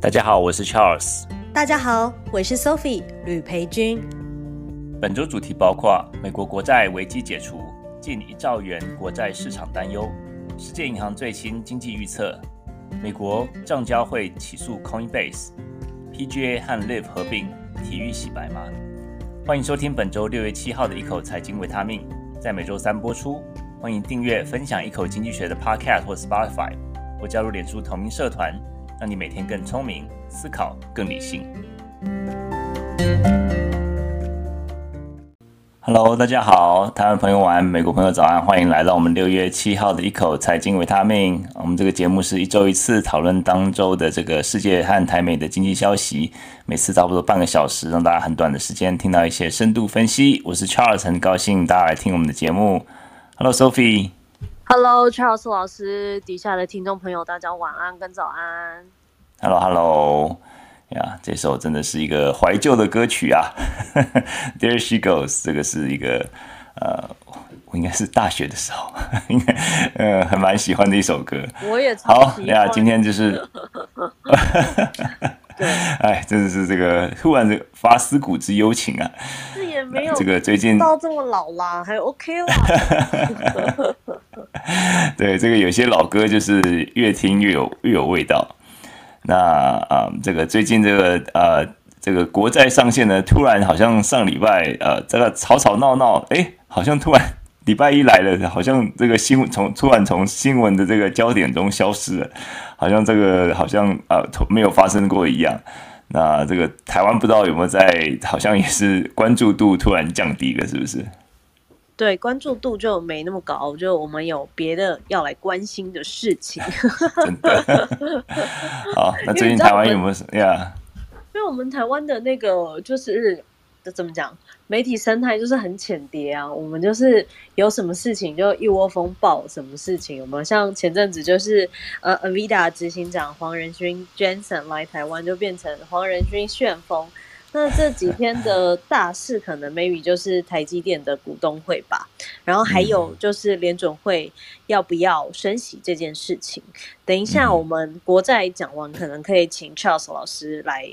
大家好，我是 Charles。大家好，我是 Sophie 吕培军。本周主题包括美国国债危机解除，近一兆元国债市场担忧；世界银行最新经济预测；美国证交会起诉 Coinbase；PGA 和 Live 合并，体育洗白吗？欢迎收听本周六月七号的一口财经维他命，在每周三播出。欢迎订阅分享一口经济学的 Podcast 或 Spotify，或加入脸书同名社团，让你每天更聪明，思考更理性。Hello，大家好，台湾朋友晚安，美国朋友早安，欢迎来到我们六月七号的一口财经维他命。我们这个节目是一周一次讨论当周的这个世界和台美的经济消息，每次差不多半个小时，让大家很短的时间听到一些深度分析。我是 Charles，很高兴大家来听我们的节目。Hello，Sophie Sophie。Hello Charles 老师，底下的听众朋友，大家晚安跟早安。Hello Hello，呀，yeah，这首真的是一个怀旧的歌曲啊。There she goes，这个是一个呃，我应该是大学的时候，应该呃，还蛮喜欢的一首歌。我也超喜欢。好呀，今天就是。对，哎，真的是这个突然的发思古之幽情啊。这也没有这个最近到这么老啦，还 OK 啦。对，这个有些老歌就是越听越有越有味道。那啊、这个最近这个呃，这个国债上限呢，突然好像上礼拜呃，这个吵吵闹闹，哎，好像突然礼拜一来了，好像这个新闻从突然从新闻的这个焦点中消失了，好像这个好像啊、呃、没有发生过一样。那这个台湾不知道有没有在，好像也是关注度突然降低了，是不是？对，关注度就没那么高，就我们有别的要来关心的事情。真的。好，那最近台湾有没有什么呀？因为我们台湾的那个就是。怎么讲？媒体生态就是很浅碟啊。我们就是有什么事情就一窝蜂报什么事情。我们像前阵子就是呃，Avida 执行长黄仁勋 Jensen 来台湾，就变成黄仁勋旋风。那这几天的大事可能 maybe 就是台积电的股东会吧，然后还有就是联准会要不要升息这件事情。等一下我们国债讲完，可能可以请 Charles 老师来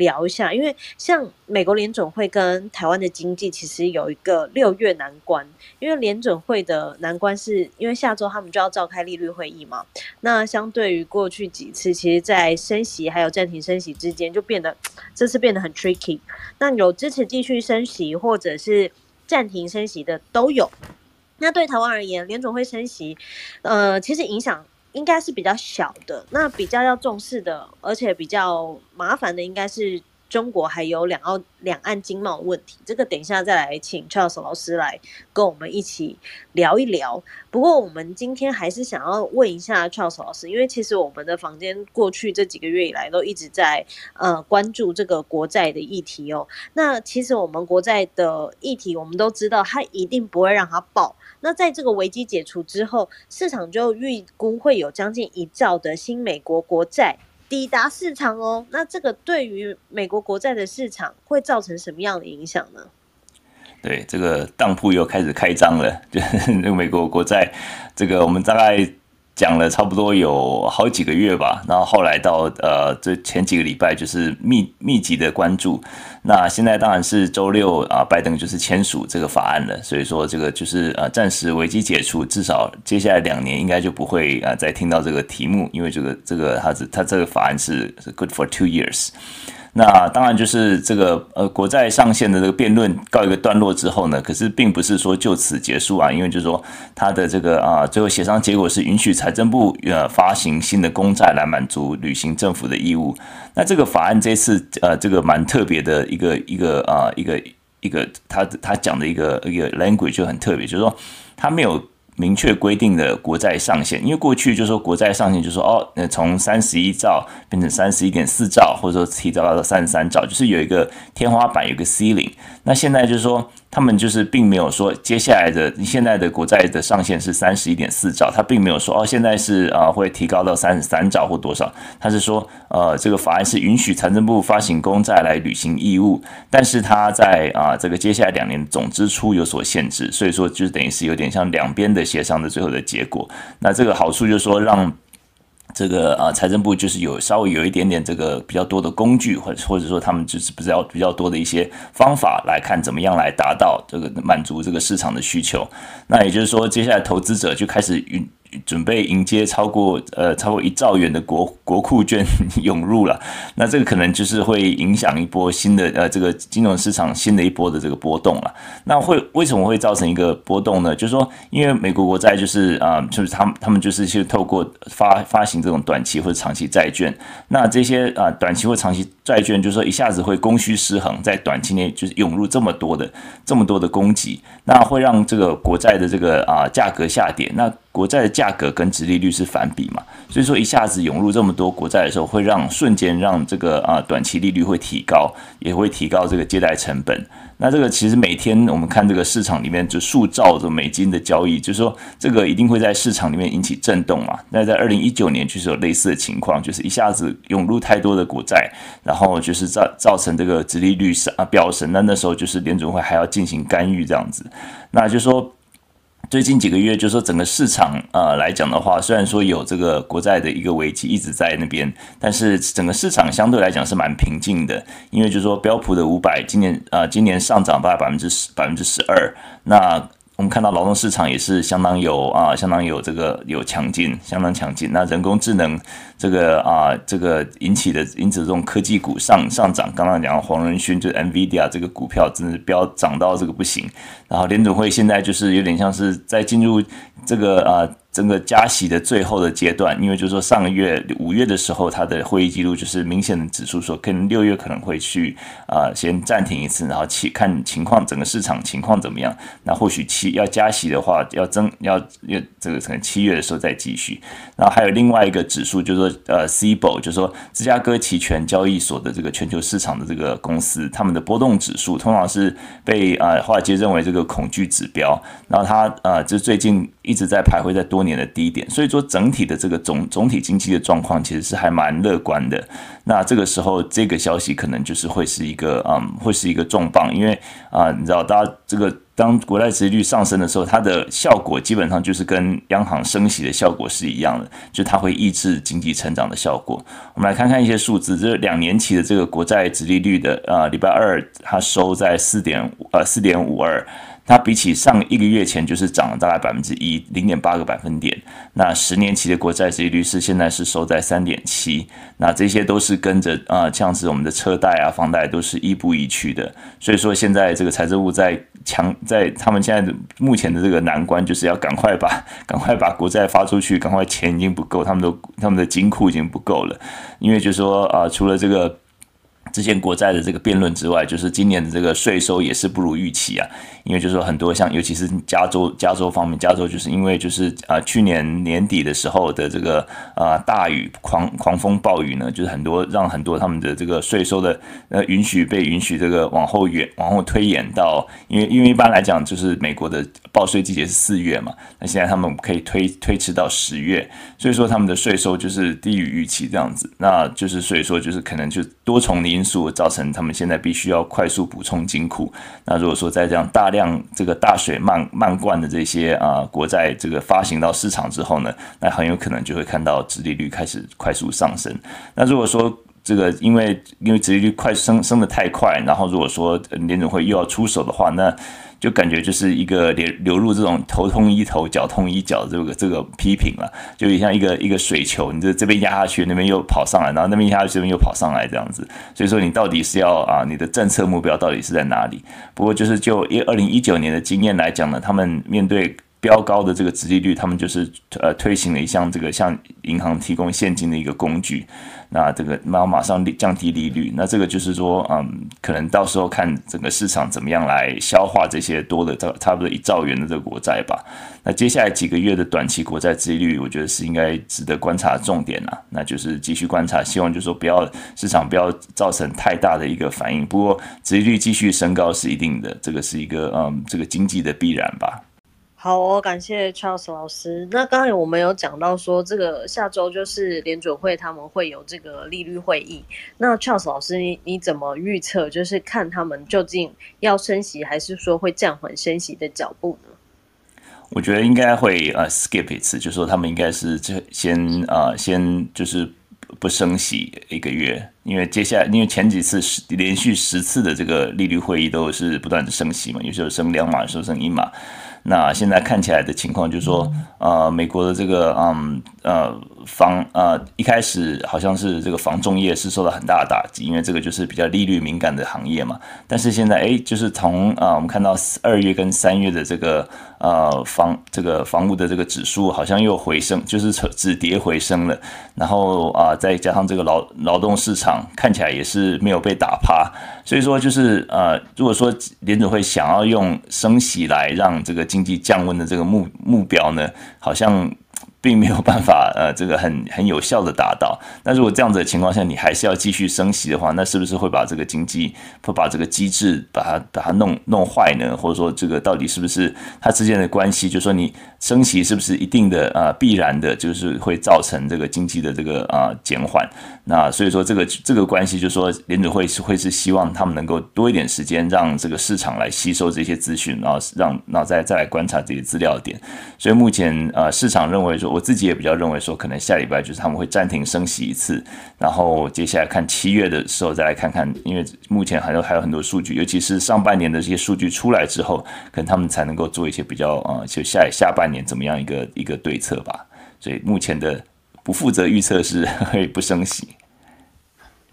聊一下，因为像美国联准会跟台湾的经济其实有一个六月难关，因为联准会的难关是因为下周他们就要召开利率会议嘛。那相对于过去几次，其实在升息还有暂停升息之间，就变得这次变得很 tricky。那有支持继续升息或者是暂停升息的都有。那对台湾而言，联准会升息，呃，其实影响。应该是比较小的，那比较要重视的，而且比较麻烦的，应该是中国还有两澳两岸经贸问题。这个等一下再来请 Charles 老师来跟我们一起聊一聊。不过我们今天还是想要问一下 Charles 老师，因为其实我们的房间过去这几个月以来都一直在呃关注这个国债的议题哦。那其实我们国债的议题，我们都知道，它一定不会让它爆。那在这个危机解除之后，市场就预估会有将近一兆的新美国国债抵达市场哦。那这个对于美国国债的市场会造成什么样的影响呢？对，这个当铺又开始开张了，就是美国国债，这个我们大概。讲了差不多有好几个月吧，然后后来到呃这前几个礼拜就是密密集的关注，那现在当然是周六啊，拜登就是签署这个法案了，所以说这个就是呃暂时危机解除，至少接下来两年应该就不会啊再听到这个题目，因为这个这个它是它这个法案是是 good for two years。那当然就是这个呃国债上限的这个辩论告一个段落之后呢，可是并不是说就此结束啊，因为就是说它的这个啊最后协商结果是允许财政部呃发行新的公债来满足履行政府的义务。那这个法案这次呃这个蛮特别的一个一个啊一个一个他他讲的一个一个 language 就很特别，就是说他没有。明确规定的国债上限，因为过去就说国债上限就说哦，那从三十一兆变成三十一点四兆，或者说提高到三十三兆，就是有一个天花板，有一个 ceiling。那现在就是说。他们就是并没有说接下来的现在的国债的上限是三十一点四兆，他并没有说哦现在是啊会提高到三十三兆或多少，他是说呃这个法案是允许财政部发行公债来履行义务，但是他在啊这个接下来两年总支出有所限制，所以说就等于是有点像两边的协商的最后的结果。那这个好处就是说让。这个啊，财政部就是有稍微有一点点这个比较多的工具，或者或者说他们就是比较比较多的一些方法来看怎么样来达到这个满足这个市场的需求。那也就是说，接下来投资者就开始运。准备迎接超过呃超过一兆元的国国库券 涌入了，那这个可能就是会影响一波新的呃这个金融市场新的一波的这个波动了。那会为什么会造成一个波动呢？就是说，因为美国国债就是啊、就是他们他们就是去透过发发行这种短期或者长期债券，那这些啊、短期或长期债券就是说一下子会供需失衡，在短期内就是涌入这么多的这么多的供给，那会让这个国债的这个啊、价格下跌。那国债的价格跟殖利率是反比嘛，所以说一下子涌入这么多国债的时候，会让瞬间让这个啊短期利率会提高，也会提高这个借贷成本。那这个其实每天我们看这个市场里面就数兆的美金的交易，就是说这个一定会在市场里面引起震动嘛。那在二零一九年就是有类似的情况，就是一下子涌入太多的国债，然后就是造造成这个殖利率上啊飙升。那那时候就是联准会还要进行干预这样子，那就是说。最近几个月，就是说整个市场呃来讲的话，虽然说有这个国债的一个危机一直在那边，但是整个市场相对来讲是蛮平静的，因为就是说标普的五百今年呃今年上涨大概百分之十百分之十二，那。我们看到劳动市场也是相当有啊，相当有这个有强劲，相当强劲。那人工智能这个啊，这个引起的因此这种科技股上上涨，刚刚讲黄仁勋就是 NVIDIA 这个股票真的是飙涨到这个不行。然后联准会现在就是有点像是在进入这个啊。整个加息的最后的阶段，因为就是说上个月五月的时候，它的会议记录就是明显的指出说，可能六月可能会去啊、先暂停一次，然后七看情况，整个市场情况怎么样。那或许七要加息的话，要增要要这个可能七月的时候再继续。然后还有另外一个指数，就是说呃，CBO 就是说芝加哥期权交易所的这个全球市场的这个公司，他们的波动指数通常是被啊、呃、华尔街认为这个恐惧指标。然后它、呃、就最近一直在徘徊在多。年的低点，所以说整体的这个总总体经济的状况其实是还蛮乐观的。那这个时候，这个消息可能就是会是一个嗯，会是一个重磅，因为啊、你知道，大家这个当国债殖利率上升的时候，它的效果基本上就是跟央行升息的效果是一样的，就它会抑制经济成长的效果。我们来看看一些数字，这两年期的这个国债殖利率的啊，礼拜二它收在四点呃四点五二。它比起上一个月前就是涨了大概百分之一，零点八个百分点。那十年期的国债收益率是现在是收在三点七，那这些都是跟着啊，像是我们的车贷啊、房贷都是亦步亦趋的。所以说现在这个财政部在强，在他们现在的目前的这个难关，就是要赶快把赶快把国债发出去，赶快钱已经不够，他们都他们的金库已经不够了，因为就是说啊，除了这个。之前国债的这个辩论之外，就是今年的这个税收也是不如预期啊，因为就是说很多像尤其是加州，加州方面，加州就是因为就是啊、去年年底的时候的这个啊、大雨狂狂风暴雨呢，就是很多让很多他们的这个税收的呃允许被允许这个往后延往后推延到，因为因为一般来讲就是美国的报税季节是四月嘛，那现在他们可以推推迟到十月，所以说他们的税收就是低于预期这样子，那就是所以说就是可能就多重的因因素造成他们现在必须要快速补充金库。那如果说在这样大量这个大水漫漫灌的这些啊国债这个发行到市场之后呢，那很有可能就会看到殖利率开始快速上升。那如果说这个因为因为殖利率快升升的太快，然后如果说联总会又要出手的话，那就感觉就是一个流流入这种头痛医头脚痛医脚这个这个批评了，就像一个一个水球，你这这边压下去，那边又跑上来，然后那边压下去，这边又跑上来这样子。所以说你到底是要啊，你的政策目标到底是在哪里？不过就是就一二零一九年的经验来讲呢，他们面对。标高的这个殖利率，他们就是呃推行了一项这个向银行提供现金的一个工具，那这个然后马上降低利率，那这个就是说，嗯，可能到时候看整个市场怎么样来消化这些多的差差不多一兆元的这个国债吧。那接下来几个月的短期国债殖利率，我觉得是应该值得观察重点啊，那就是继续观察，希望就是说不要市场不要造成太大的一个反应。不过殖利率继续升高是一定的，这个是一个嗯这个经济的必然吧。好哦，感谢 Charles 老师。那刚才我们有讲到说，这个下周就是联准会他们会有这个利率会议。那 Charles 老师，你你怎么预测？就是看他们究竟要升息，还是说会暂缓升息的脚步呢？我觉得应该会呃 skip 一次，就是说他们应该是这先呃先就是不升息一个月，因为接下来因为前几次十连续十次的这个利率会议都是不断的升息嘛，有时候升两码，有时候升一码。那现在看起来的情况就是说，呃，美国的这个嗯呃房呃一开始好像是这个房仲业是受到很大的打击，因为这个就是比较利率敏感的行业嘛。但是现在哎，就是从啊、我们看到二月跟三月的这个呃房这个房屋的这个指数好像又回升，就是止跌回升了。然后啊、再加上这个劳劳动市场看起来也是没有被打趴，所以说就是呃如果说联准会想要用升息来让这个经济降温的这个目目标呢，好像。并没有办法，呃，这个很很有效的达到。那如果这样子的情况下，你还是要继续升息的话，那是不是会把这个经济，会把这个机制把它把它弄弄坏呢？或者说，这个到底是不是它之间的关系？就说，你升息是不是一定的啊、必然的，就是会造成这个经济的这个啊、减缓？那所以说，这个这个关系，就是说，联准会是会是希望他们能够多一点时间，让这个市场来吸收这些资讯，然后让然后再再来观察这些资料点。所以目前呃，市场认为说。我自己也比较认为说，可能下礼拜就是他们会暂停升息一次，然后接下来看七月的时候再来看看，因为目前还有还有很多数据，尤其是上半年的这些数据出来之后，可能他们才能够做一些比较、呃，就下下半年怎么样一个一个对策吧。所以目前的不负责预测是 会不升息。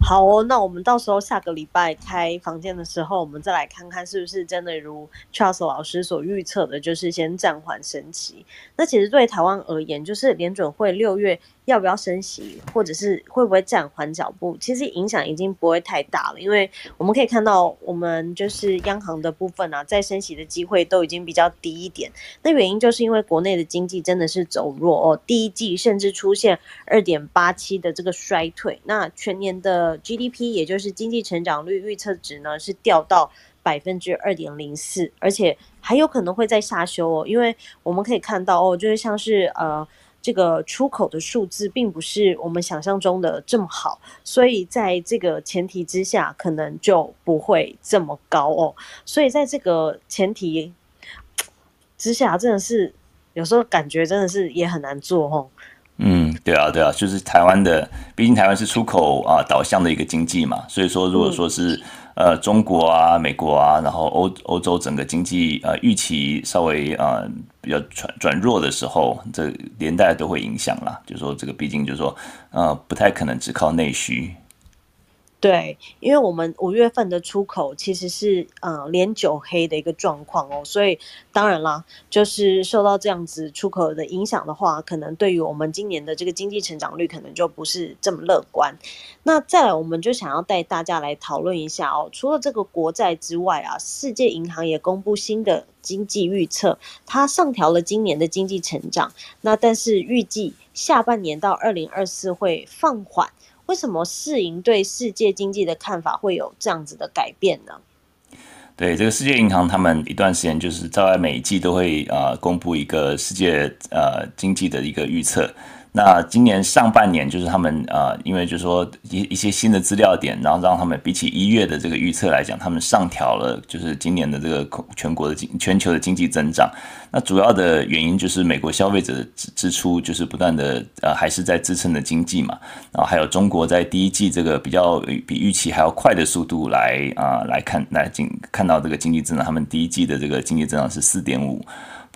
好哦，那我们到时候下个礼拜开房间的时候，我们再来看看是不是真的如 Charles 老师所预测的，就是先暂缓升息。那其实对台湾而言，就是联准会六月。要不要升息，或者是会不会暂缓脚步？其实影响已经不会太大了，因为我们可以看到，我们就是央行的部分啊，在升息的机会都已经比较低一点。那原因就是因为国内的经济真的是走弱哦，第一季甚至出现二点八七的这个衰退，那全年的 GDP 也就是经济成长率预测值呢是掉到百分之二点零四，而且还有可能会再下修哦，因为我们可以看到哦，就是像是呃。这个出口的数字并不是我们想象中的这么好，所以在这个前提之下，可能就不会这么高哦。所以在这个前提之下，真的是有时候感觉真的是也很难做哦。嗯，对啊，对啊，就是台湾的，毕竟台湾是出口啊导向的一个经济嘛，所以说如果说是。呃，中国啊，美国啊，然后欧欧洲整个经济呃预期稍微呃比较转转弱的时候，这连带都会影响啦。就是说这个毕竟就是说呃不太可能只靠内需。对，因为我们五月份的出口其实是呃连九黑的一个状况哦，所以当然啦，就是受到这样子出口的影响的话，可能对于我们今年的这个经济成长率可能就不是这么乐观。那再来，我们就想要带大家来讨论一下哦，除了这个国债之外啊，世界银行也公布新的经济预测，它上调了今年的经济成长，那但是预计下半年到二零二四会放缓。为什么世银对世界经济的看法会有这样子的改变呢？对，这个世界银行，他们一段时间就是在每一季都会啊、公布一个世界呃经济的一个预测。那今年上半年就是他们啊、因为就是说一一些新的资料点，然后让他们比起一月的这个预测来讲，他们上调了就是今年的这个全国的经全球的经济增长。那主要的原因就是美国消费者的支支出就是不断的呃还是在支撑的经济嘛，然后还有中国在第一季这个比较比预期还要快的速度来啊、来看来经看到这个经济增长，他们第一季的这个经济增长是四点五。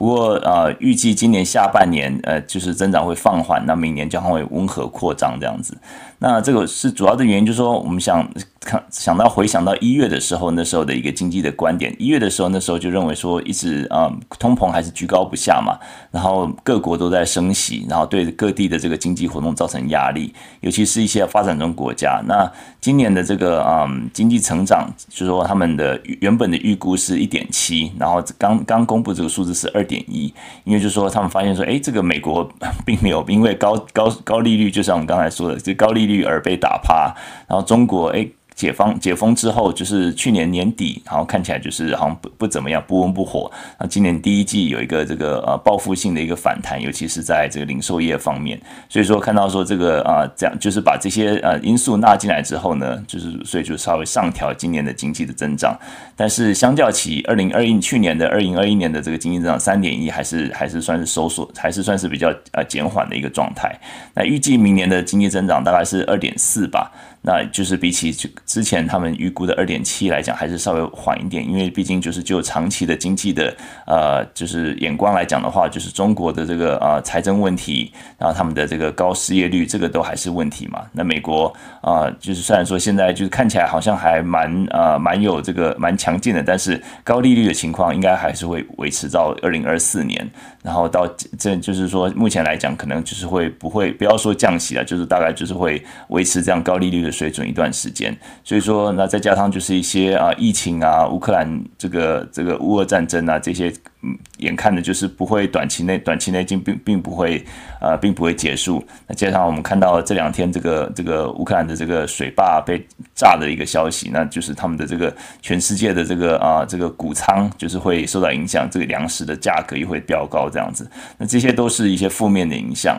不过，呃，预计今年下半年，呃，就是增长会放缓，那明年将会温和扩张这样子。那这个是主要的原因，就是说，我们想看想到回想到一月的时候，那时候的一个经济的观点，一月的时候，那时候就认为说，一直啊、通膨还是居高不下嘛，然后各国都在升息，然后对各地的这个经济活动造成压力，尤其是一些发展中国家。那今年的这个啊、经济成长，就是说他们的原本的预估是一点七，然后刚刚公布这个数字是二点一，因为就是说他们发现说，哎，这个美国并没有因为高高高利率，就像我们刚才说的，这高利率而被打趴，然后中国哎。解放解封之后，就是去年年底，然后看起来就是好像不不怎么样，不温不火。那今年第一季有一个这个呃报复性的一个反弹，尤其是在这个零售业方面。所以说看到说这个啊、这样就是把这些呃因素纳进来之后呢，就是所以就稍微上调今年的经济的增长。但是相较起二零二一去年的二零二一年的这个经济增长三点一，还是还是算是收缩，还是算是比较呃减缓的一个状态。那预计明年的经济增长大概是二点四吧。那就是比起之前他们预估的二点七来讲，还是稍微缓一点，因为毕竟就是就长期的经济的呃，就是眼光来讲的话，就是中国的这个呃财政问题，然后他们的这个高失业率，这个都还是问题嘛。那美国啊、就是虽然说现在就是看起来好像还蛮呃蛮有这个蛮强劲的，但是高利率的情况应该还是会维持到二零二四年，然后到这就是说目前来讲，可能就是会不会不要说降息了，就是大概就是会维持这样高利率的。水准一段时间，所以说那再加上就是一些啊疫情啊乌克兰这个这个乌俄战争啊这些，嗯，眼看的就是不会短期内短期内并并并不会呃并不会结束。那加上我们看到这两天这个这个乌克兰的这个水坝被炸的一个消息，那就是他们的这个全世界的这个啊这个谷仓就是会受到影响，这个粮食的价格也会飙高这样子。那这些都是一些负面的影响。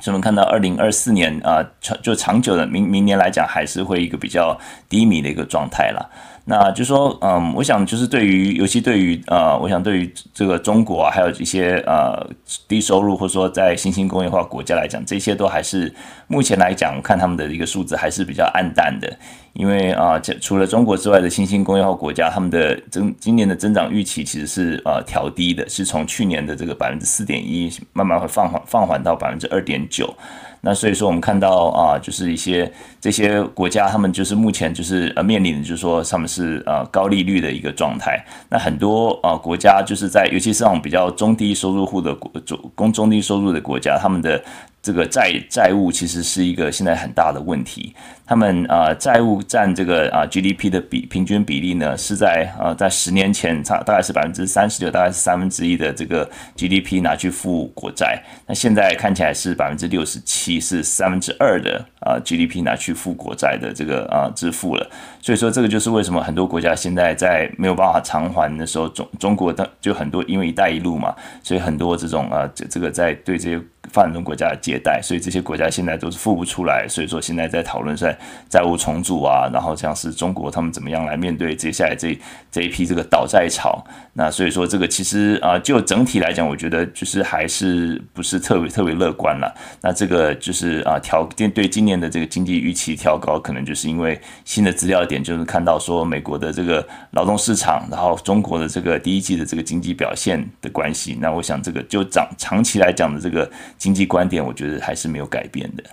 所以我们看到二零二四年啊，长就长久的明明年来讲，还是会一个比较低迷的一个状态了。那就说，嗯，我想就是对于，尤其对于呃，我想对于这个中国啊，还有一些呃低收入或者说在新兴工业化国家来讲，这些都还是目前来讲，看他们的一个数字还是比较暗淡的。因为啊，这除了中国之外的新兴工业化国家，他们的增今年的增长预期其实是呃调低的，是从去年的这个百分之四点一，慢慢会放缓放缓到百分之二点九。那所以说，我们看到啊，就是一些这些国家，他们就是目前就是呃面临的，就是说他们是呃高利率的一个状态。那很多啊国家就是在，尤其是那种比较中低收入户的国中中低收入的国家，他们的。这个债债务其实是一个现在很大的问题。他们啊债务占这个啊 GDP 的比平均比例呢，是在啊在十年前差大概是百分之三十六，大概是三分之一的这个 GDP 拿去付国债。那现在看起来是百分之六十七，是三分之二的啊 GDP 拿去付国债的这个啊支付了。所以说这个就是为什么很多国家现在在没有办法偿还的时候，中中国的就很多因为“一带一路”嘛，所以很多这种啊这这个在对这些。发展中国家的借贷，所以这些国家现在都是付不出来，所以说现在在讨论在债务重组啊，然后像是中国他们怎么样来面对接下来这这一批这个倒债潮。那所以说这个其实啊，就整体来讲，我觉得就是还是不是特别特别乐观了。那这个就是啊调对对今年的这个经济预期调高，可能就是因为新的资料点，就是看到说美国的这个劳动市场，然后中国的这个第一季的这个经济表现的关系。那我想这个就长长期来讲的这个。经济观点，我觉得还是没有改变的。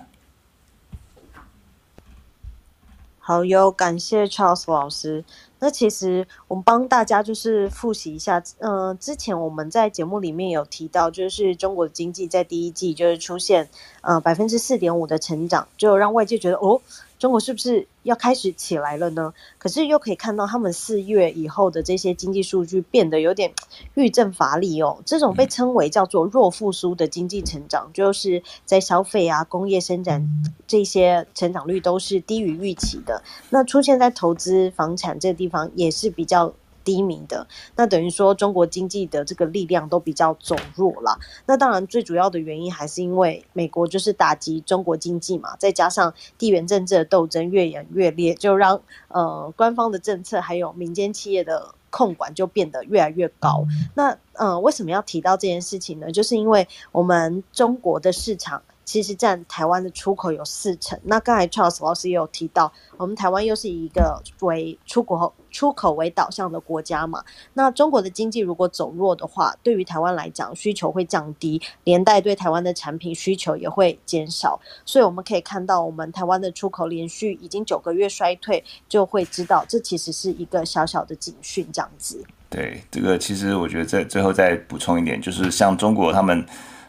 好哟，感谢 Charles 老师。那其实我们帮大家就是复习一下，嗯、之前我们在节目里面有提到，就是中国的经济在第一季就是出现呃百分之四点五的成长，就让外界觉得哦。中国是不是要开始起来了呢？可是又可以看到他们四月以后的这些经济数据变得有点遇症乏力哦。这种被称为叫做弱复苏的经济成长，就是在消费啊、工业生产这些成长率都是低于预期的。那出现在投资房产这个地方也是比较。低迷的，那等于说中国经济的这个力量都比较走弱了。那当然最主要的原因还是因为美国就是打击中国经济嘛，再加上地缘政治的斗争越演越烈，就让呃官方的政策还有民间企业的控管就变得越来越高。那呃为什么要提到这件事情呢？就是因为我们中国的市场。其实占台湾的出口有四成。那刚才 Charles 老师也有提到，我们台湾又是一个为出口出口为导向的国家嘛。那中国的经济如果走弱的话，对于台湾来讲，需求会降低，连带对台湾的产品需求也会减少。所以我们可以看到，我们台湾的出口连续已经九个月衰退，就会知道这其实是一个小小的警讯，这样子。对，这个其实我觉得在最后再补充一点，就是像中国他们。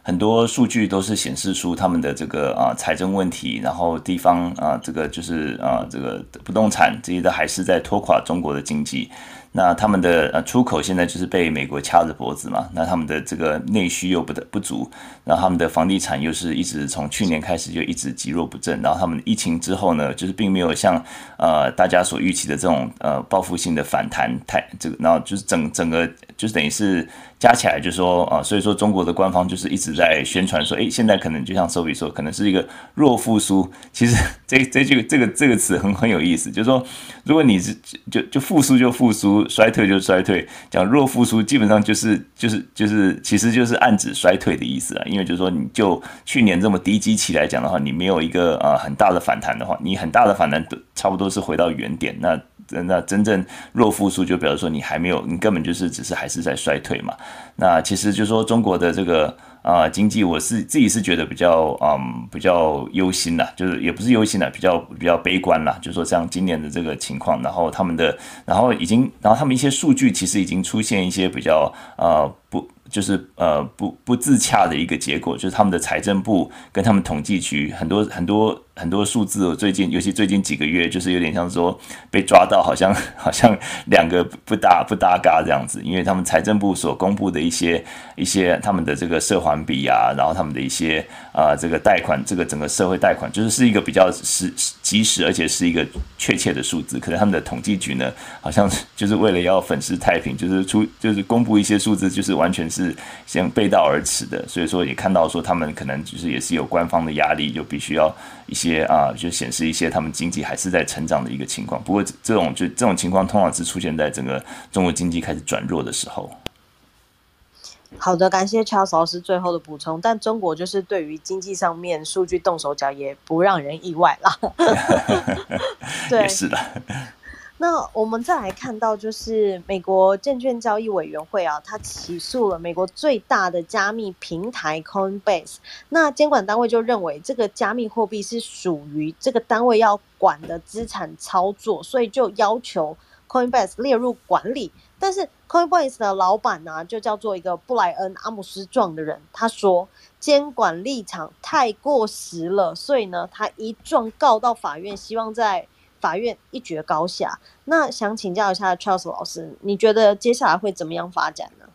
很多数据都是显示出他们的这个啊财政问题，然后地方啊这个就是啊这个不动产这些都还是在拖垮中国的经济。那他们的呃出口现在就是被美国掐着脖子嘛，那他们的这个内需又不得不足，然后他们的房地产又是一直从去年开始就一直极弱不振，然后他们疫情之后呢，就是并没有像呃大家所预期的这种呃报复性的反弹太这个，然后就是整整个就是等于是。加起来就是说啊，所以说中国的官方就是一直在宣传说，诶，现在可能就像 s o p i 说，可能是一个弱复苏。其实这这句这个这个词很很有意思，就是说，如果你是就就复苏就复苏，衰退就衰退，讲弱复苏基本上就是就是就是其实就是暗指衰退的意思啊。因为就是说，你就去年这么低基期来讲的话，你没有一个呃很大的反弹的话，你很大的反弹都差不多是回到原点那。那真正弱复苏，就表示说你还没有，你根本就是只是还是在衰退嘛。那其实就是说中国的这个啊、经济，我是自己是觉得比较嗯比较忧心啦，就是也不是忧心啦，比较比较悲观啦。就说像今年的这个情况，然后他们的，然后已经，然后他们一些数据其实已经出现一些比较呃不。就是呃不不自洽的一个结果，就是他们的财政部跟他们统计局很多很多很多数字，我最近尤其最近几个月，就是有点像说被抓到，好像 好像两个不搭不搭嘎这样子，因为他们财政部所公布的一些一些他们的这个社环比啊，然后他们的一些啊、这个贷款，这个整个社会贷款，就是是一个比较实及时而且是一个确切的数字，可能他们的统计局呢，好像就是为了要粉饰太平，就是出就是公布一些数字，就是完全是。是先背道而驰的，所以说也看到说他们可能就是也是有官方的压力，就必须要一些啊，就显示一些他们经济还是在成长的一个情况。不过这种就这种情况通常是出现在整个中国经济开始转弱的时候。好的，感谢 Charles 老师最后的补充。但中国就是对于经济上面数据动手脚，也不让人意外啦。对，也是的。那我们再来看到，就是美国证券交易委员会啊，他起诉了美国最大的加密平台 Coinbase。那监管单位就认为，这个加密货币是属于这个单位要管的资产操作，所以就要求 Coinbase 列入管理。但是 Coinbase 的老板呢、就叫做一个布莱恩·阿姆斯壮的人，他说监管立场太过时了，所以呢，他一状告到法院，希望在。法院一决高下，那想请教一下 Charles 老师，你觉得接下来会怎么样发展呢？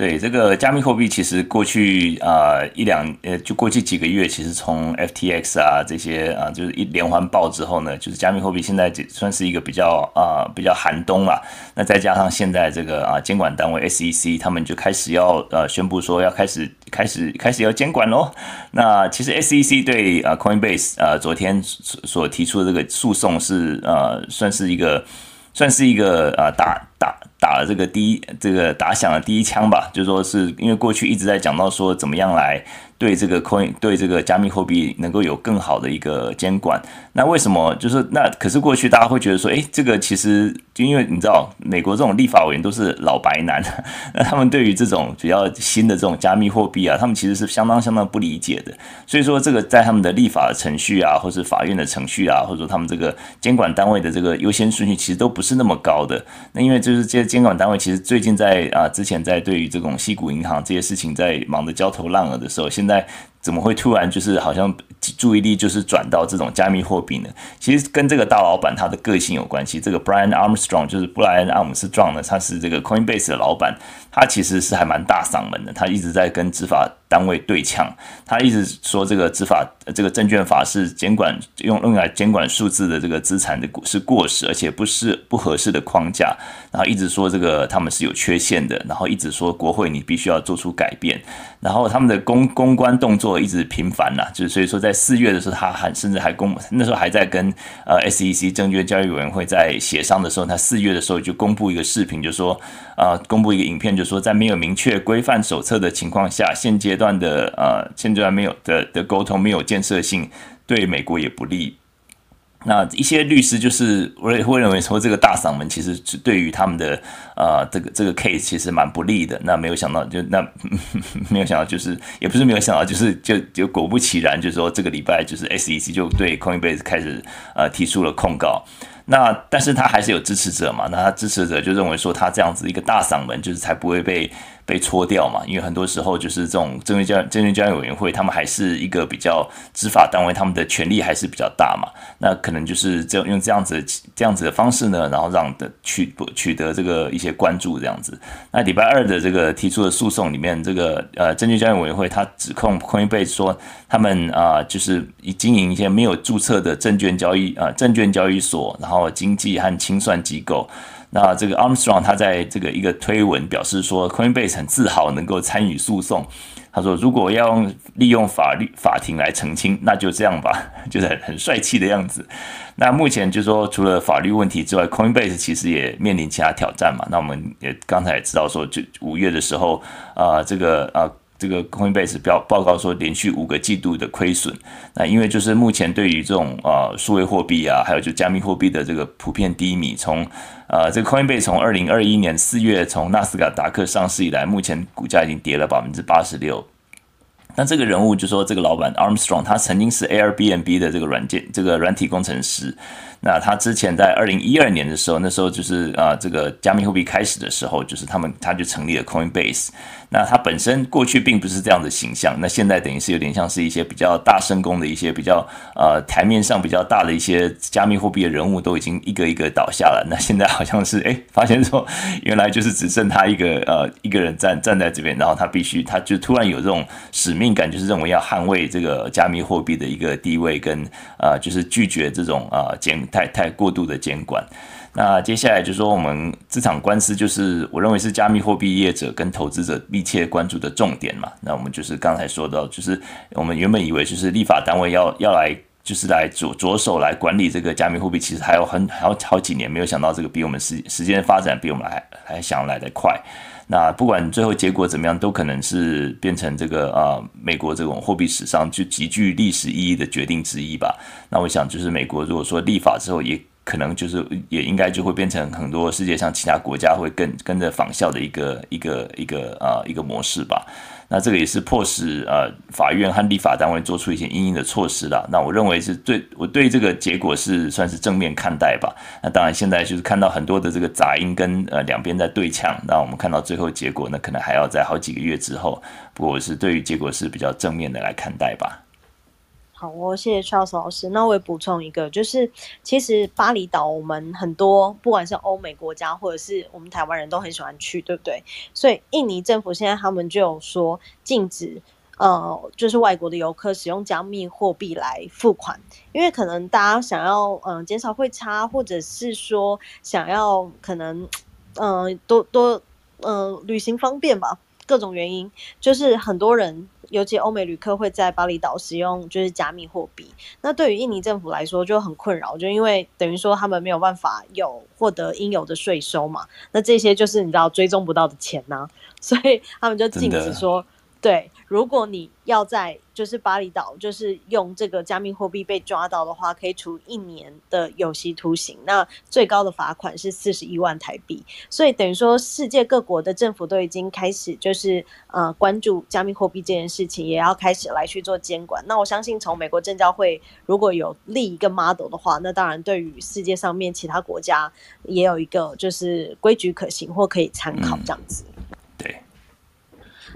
对这个加密货币，其实过去啊、呃、一两呃，就过去几个月，其实从 FTX 啊这些啊，就是一连环爆之后呢，就是加密货币现在算是一个比较啊、呃、比较寒冬了。那再加上现在这个啊监管单位 SEC 他们就开始要呃宣布说要开始开始开始要监管喽。那其实 SEC 对啊 Coinbase 啊昨天所提出的这个诉讼是呃算是一个算是一个啊打打。打了这个第一，这个打响了第一枪吧，就说是因为过去一直在讲到说怎么样来。对这个 coin，对这个加密货币能够有更好的一个监管，那为什么就是那？可是过去大家会觉得说，哎，这个其实就因为你知道，美国这种立法委员都是老白男，那他们对于这种比较新的这种加密货币啊，他们其实是相当相当不理解的。所以说，这个在他们的立法程序啊，或是法院的程序啊，或者说他们这个监管单位的这个优先顺序，其实都不是那么高的。那因为这就是这些监管单位，其实最近在啊之前在对于这种矽谷银行这些事情在忙得焦头烂额的时候，现在。怎么会突然就是好像注意力就是转到这种加密货币呢？其实跟这个大老板他的个性有关系。这个 Brian Armstrong 就是布莱恩·阿姆斯壮呢，他是这个 Coinbase 的老板，他其实是还蛮大嗓门的，他一直在跟执法单位对呛，他一直说这个执法这个证券法是监管用用来监管数字的这个资产的是过时，而且不是不合适的框架，然后一直说这个他们是有缺陷的，然后一直说国会你必须要做出改变，然后他们的公公关动作。一直频繁呐，就是所以说，在四月的时候，他还甚至还公那时候还在跟呃 SEC 证券交易委员会在协商的时候，他四月的时候就公布一个视频，就说、呃，公布一个影片，就是说在没有明确规范手册的情况下，现阶段的呃现阶段没有的的沟通没有建设性，对美国也不利。那一些律师就是我也会认为说，这个大嗓门其实是对于他们的、呃、这个这个 case 其实蛮不利的。那没有想到就那 没有想到就是也不是没有想到就是就就果不其然，就是说这个礼拜就是 SEC 就对 Coinbase 开始呃提出了控告。那但是他还是有支持者嘛？那他支持者就认为说他这样子一个大嗓门就是才不会被。被搓掉嘛，因为很多时候就是这种证券交证券交易委员会，他们还是一个比较执法单位，他们的权力还是比较大嘛。那可能就是这样用这样子这样子的方式呢，然后让的取取得这个一些关注这样子。那礼拜二的这个提出的诉讼里面，这个呃证券交易委员会他指控 Coinbase 说他们啊、就是经营一些没有注册的证券交易啊、证券交易所，然后经济和清算机构。那这个 Armstrong 他在这个一个推文表示说，Coinbase 很自豪能够参与诉讼。他说，如果要用利用法律法庭来澄清，那就这样吧，就是很很帅气的样子。那目前就说，除了法律问题之外，Coinbase 其实也面临其他挑战嘛。那我们也刚才也知道说，就五月的时候，啊、呃，这个啊。呃这个 Coinbase 报报告说，连续五个季度的亏损。那因为就是目前对于这种呃数位货币啊，还有就加密货币的这个普遍低迷，从呃这个 Coinbase 从二零二一年四月从纳斯达克上市以来，目前股价已经跌了百分之八十六。那这个人物就说，这个老板 Armstrong 他曾经是 Airbnb 的这个软件这个软体工程师。那他之前在二零一二年的时候，那时候就是啊，这个加密货币开始的时候，就是他们他就成立了 Coinbase。那他本身过去并不是这样的形象，那现在等于是有点像是一些比较大声公的一些比较呃台面上比较大的一些加密货币的人物都已经一个一个倒下了。那现在好像是哎，发现说原来就是只剩他一个呃一个人站站在这边，然后他必须他就突然有这种使命感，就是认为要捍卫这个加密货币的一个地位跟呃就是拒绝这种呃监。太太过度的监管，那接下来就说，我们这场官司就是我认为是加密货币业者跟投资者密切关注的重点嘛。那我们就是刚才说到，就是我们原本以为就是立法单位要要来，就是来着着手来管理这个加密货币，其实还有很还有好几年，没有想到这个比我们时时间发展比我们还还想来得快。那不管最后结果怎么样，都可能是变成这个啊，美国这种货币史上就极具历史意义的决定之一吧。那我想，就是美国如果说立法之后，也可能就是也应该就会变成很多世界上其他国家会跟跟着仿效的一个一个一个啊一个模式吧。那这个也是迫使呃法院和立法单位做出一些应应的措施了。那我认为是对我对这个结果是算是正面看待吧。那当然现在就是看到很多的这个杂音跟呃两边在对呛。那我们看到最后结果，那可能还要在好几个月之后。不过我是对于结果是比较正面的来看待吧。好哦，谢谢 Charles 老师。那我也补充一个，就是其实巴厘岛我们很多，不管是欧美国家或者是我们台湾人都很喜欢去，对不对？所以印尼政府现在他们就有说禁止，呃，就是外国的游客使用加密货币来付款，因为可能大家想要嗯、呃、减少汇差，或者是说想要可能嗯、多多嗯、旅行方便吧，各种原因，就是很多人。尤其欧美旅客会在巴厘岛使用就是加密货币，那对于印尼政府来说就很困扰，就因为等于说他们没有办法有获得应有的税收嘛，那这些就是你知道追踪不到的钱呐、啊，所以他们就禁止说。对，如果你要在就是巴厘岛，就是用这个加密货币被抓到的话，可以处一年的有期徒刑，那最高的罚款是四十一万台币。所以等于说，世界各国的政府都已经开始就是呃关注加密货币这件事情，也要开始来去做监管。那我相信，从美国证交会如果有立一个 model 的话，那当然对于世界上面其他国家也有一个就是规矩可行或可以参考这样子。嗯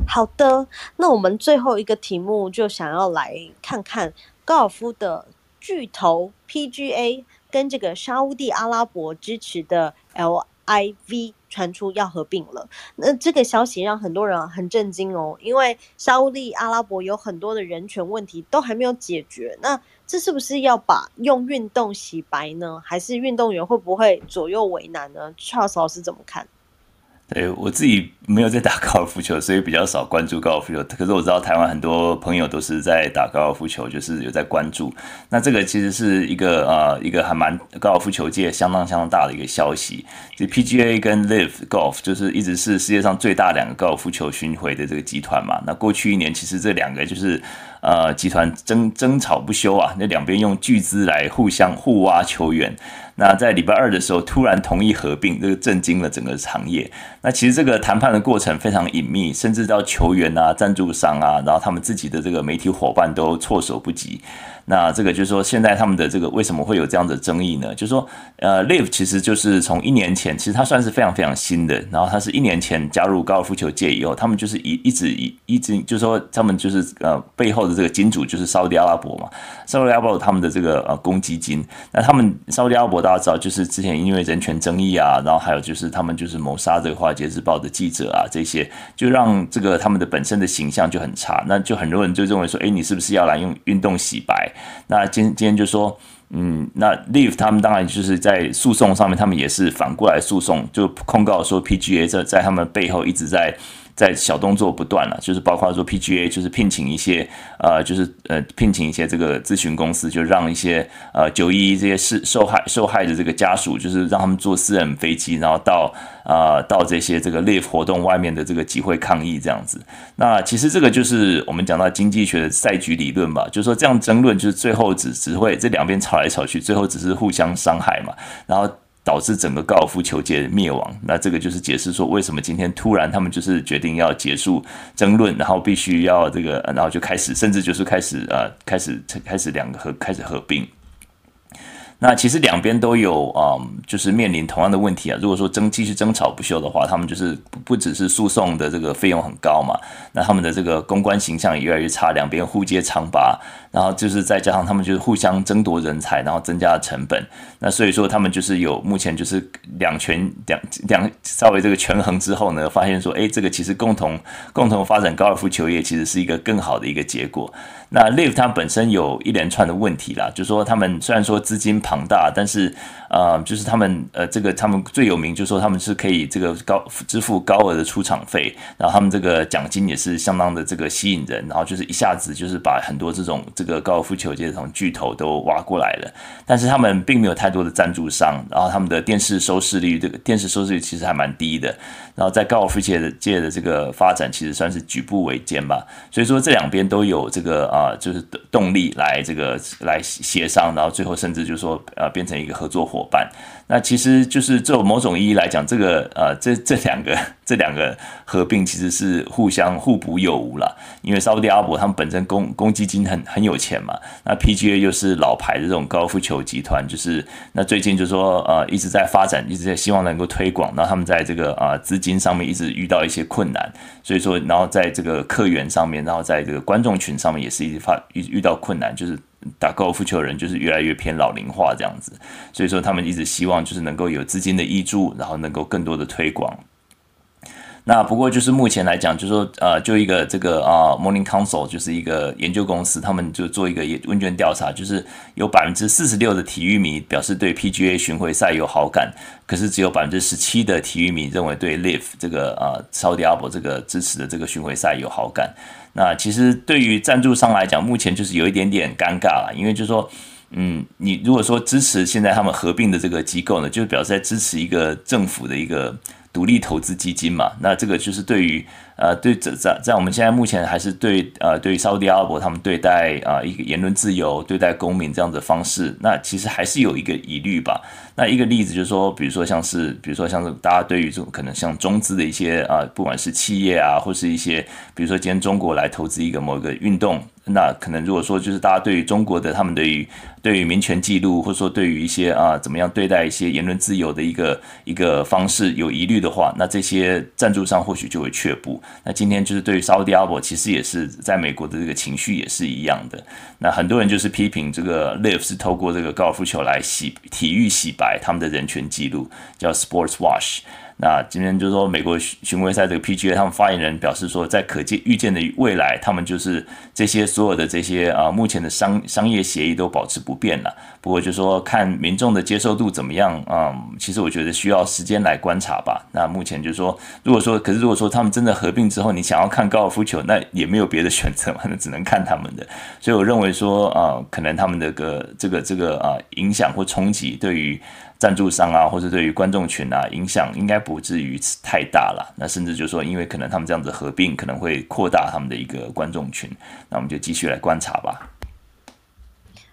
好的，那我们最后一个题目就想要来看看高尔夫的巨头 PGA 跟这个沙乌地阿拉伯支持的 LIV 传出要合并了。那这个消息让很多人很震惊哦，因为沙乌地阿拉伯有很多的人权问题都还没有解决。那这是不是要把用运动洗白呢？还是运动员会不会左右为难呢？Charles 老师怎么看？对，我自己没有在打高尔夫球，所以比较少关注高尔夫球。可是我知道台湾很多朋友都是在打高尔夫球，就是有在关注。那这个其实是一个呃一个还蛮高尔夫球界相当相当大的一个消息。就 PGA 跟 Live Golf 就是一直是世界上最大两个高尔夫球巡回的这个集团嘛。那过去一年其实这两个就是。呃集团争争吵不休啊，那两边用巨资来互相互挖球员。那在礼拜二的时候突然同意合并，这个震惊了整个行业。那其实这个谈判的过程非常隐秘，甚至到球员啊、赞助商啊，然后他们自己的这个媒体伙伴都措手不及。那这个就是说，现在他们的这个为什么会有这样的争议呢？就是说，呃，Live 其实就是从一年前，其实它算是非常非常新的。然后它是一年前加入高尔夫球界以后，他们就是一一直一一直就是说，他们就是呃背后的这个金主就是沙乌地阿拉伯嘛，沙乌地阿拉伯他们的这个呃公积金。那他们沙乌地阿拉伯大家知道，就是之前因为人权争议啊，然后还有就是他们就是谋杀这个华尔街日报的记者啊，这些就让这个他们的本身的形象就很差。那就很多人就认为说，哎，你是不是要来用运动洗白？那今今天就说，嗯，那 Live 他们当然就是在诉讼上面，他们也是反过来诉讼，就控告说 PGA 在在他们背后一直在。在小动作不断了，就是包括说 PGA 就是聘请一些呃，就是呃聘请一些这个咨询公司，就让一些呃九一一这些受受害受害的这个家属，就是让他们坐私人飞机，然后到呃到这些这个 Live 活动外面的这个集会抗议这样子。那其实这个就是我们讲到经济学的赛局理论吧，就是说这样争论就是最后只只会这两边吵来吵去，最后只是互相伤害嘛，然后。导致整个高尔夫球界灭亡，那这个就是解释说为什么今天突然他们就是决定要结束争论，然后必须要这个，然后就开始，甚至就是开始呃，开始开始两个合开始合并。那其实两边都有啊、嗯，就是面临同样的问题啊。如果说争继续争吵不休的话，他们就是不只是诉讼的这个费用很高嘛，那他们的这个公关形象也越来越差，两边互揭长疤，然后就是再加上他们就是互相争夺人才，然后增加成本。那所以说他们就是有目前就是两权两两稍微这个权衡之后呢，发现说，哎，这个其实共同共同发展高尔夫球业其实是一个更好的一个结果。那 Live 它本身有一连串的问题啦，就说他们虽然说资金庞大，但是呃，就是他们呃，这个他们最有名就是说他们是可以这个高支付高额的出场费，然后他们这个奖金也是相当的这个吸引人，然后就是一下子就是把很多这种这这个高尔夫球界的这种巨头都挖过来了，但是他们并没有太多的赞助商，然后他们的电视收视率这个电视收视率其实还蛮低的，然后在高尔夫界的界的这个发展其实算是举步维艰吧，所以说这两边都有这个啊。啊，就是动力来这个来协商，然后最后甚至就是说呃变成一个合作伙伴。那其实就是就某种意义来讲，这个呃这这两个这两个合并其实是互相互补有无了。因为沙乌地阿伯他们本身公公积金很很有钱嘛，那 PGA 又是老牌的这种高尔夫球集团，就是那最近就说呃一直在发展，一直在希望能够推广，然后他们在这个啊资金上面一直遇到一些困难，所以说然后在这个客源上面，然后在这个观众群上面也是一直。发遇遇到困难，就是打高尔夫球的人就是越来越偏老龄化这样子，所以说他们一直希望就是能够有资金的挹注，然后能够更多的推广。那不过就是目前来讲，就是说呃，就一个这个啊，Morning Consult 就是一个研究公司，他们就做一个问卷调查，就是有百分之四十六的体育迷表示对 PGA 巡回赛有好感，可是只有百分之十七的体育迷认为对 Live 这个啊，沙乌地阿拉伯这个支持的这个巡回赛有好感。那其实对于赞助商来讲，目前就是有一点点尴尬了，因为就是说，嗯，你如果说支持现在他们合并的这个机构呢，就表示在支持一个政府的一个独立投资基金嘛，那这个就是对于。呃，对，这在在我们现在目前还是对呃，对于沙乌地阿拉伯他们对待啊、呃、一个言论自由、对待公民这样的方式，那其实还是有一个疑虑吧。那一个例子就是说，比如说像是，比如说像是大家对于这种可能像中资的一些啊、呃，不管是企业啊，或是一些，比如说今天中国来投资一个某一个运动，那可能如果说就是大家对于中国的他们对于对于民权记录，或者说对于一些啊、怎么样对待一些言论自由的一个一个方式有疑虑的话，那这些赞助商或许就会却步。那今天就是对于沙乌地阿拉伯，其实也是在美国的这个情绪也是一样的。那很多人就是批评这个 Live 是透过这个高尔夫球来洗体育洗白他们的人权记录，叫 Sports Wash。那今天就是说，美国巡回赛这个 PGA 他们发言人表示说，在可见预见的未来，他们就是这些所有的这些啊，目前的商商业协议都保持不变了。不过就是说，看民众的接受度怎么样啊、其实我觉得需要时间来观察吧。那目前就是说，如果说，可是如果说他们真的合并之后，你想要看高尔夫球，那也没有别的选择嘛，那只能看他们的。所以我认为说啊，可能他们的个这个这个啊影响或冲击对于。赞助商啊，或者对于观众群啊影响，应该不至于太大了。那甚至就是说，因为可能他们这样子合并，可能会扩大他们的一个观众群。那我们就继续来观察吧。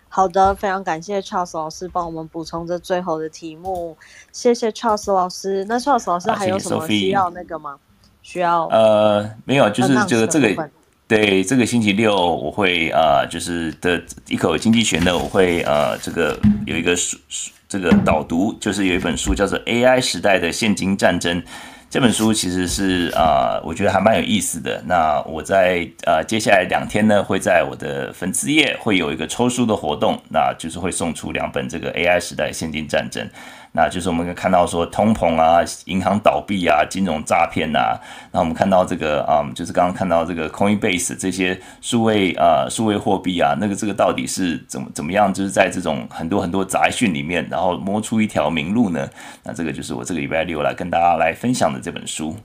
好的，非常感谢 Charles 老师帮我们补充这最后的题目，谢谢 Charles 老师。那 Charles 老师还有什么需要那个吗？需要？呃，没有，就是这个这个。对，这个星期六我会呃，就是的一口经济学呢，我会呃，这个有一个书书，这个导读，就是有一本书叫做《AI 时代的现金战争》。这本书其实是啊、我觉得还蛮有意思的。那我在呃接下来两天呢，会在我的粉丝页会有一个抽书的活动，那就是会送出两本这个 AI 时代现金战争。那就是我们可以看到说通膨啊，银行倒闭啊，金融诈骗呐。那我们看到这个啊、嗯，就是刚刚看到这个 Coinbase 这些数位啊数位货币啊，那个这个到底是怎么怎么样？就是在这种很多很多杂讯里面，然后摸出一条明路呢？那这个就是我这个礼拜六来跟大家来分享的这本书。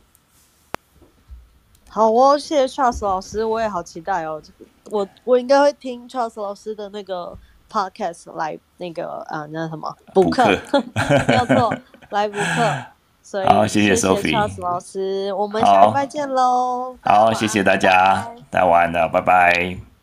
好哦，谢谢 Charles 老师，我也好期待哦。我我应该会听 Charles 老师的那个。Podcast 来那个啊，那什么补课，没有错，来补课。所以好，谢谢 Sophie 老师，我们下礼拜见喽。好，谢谢大家，大家晚安了，拜拜。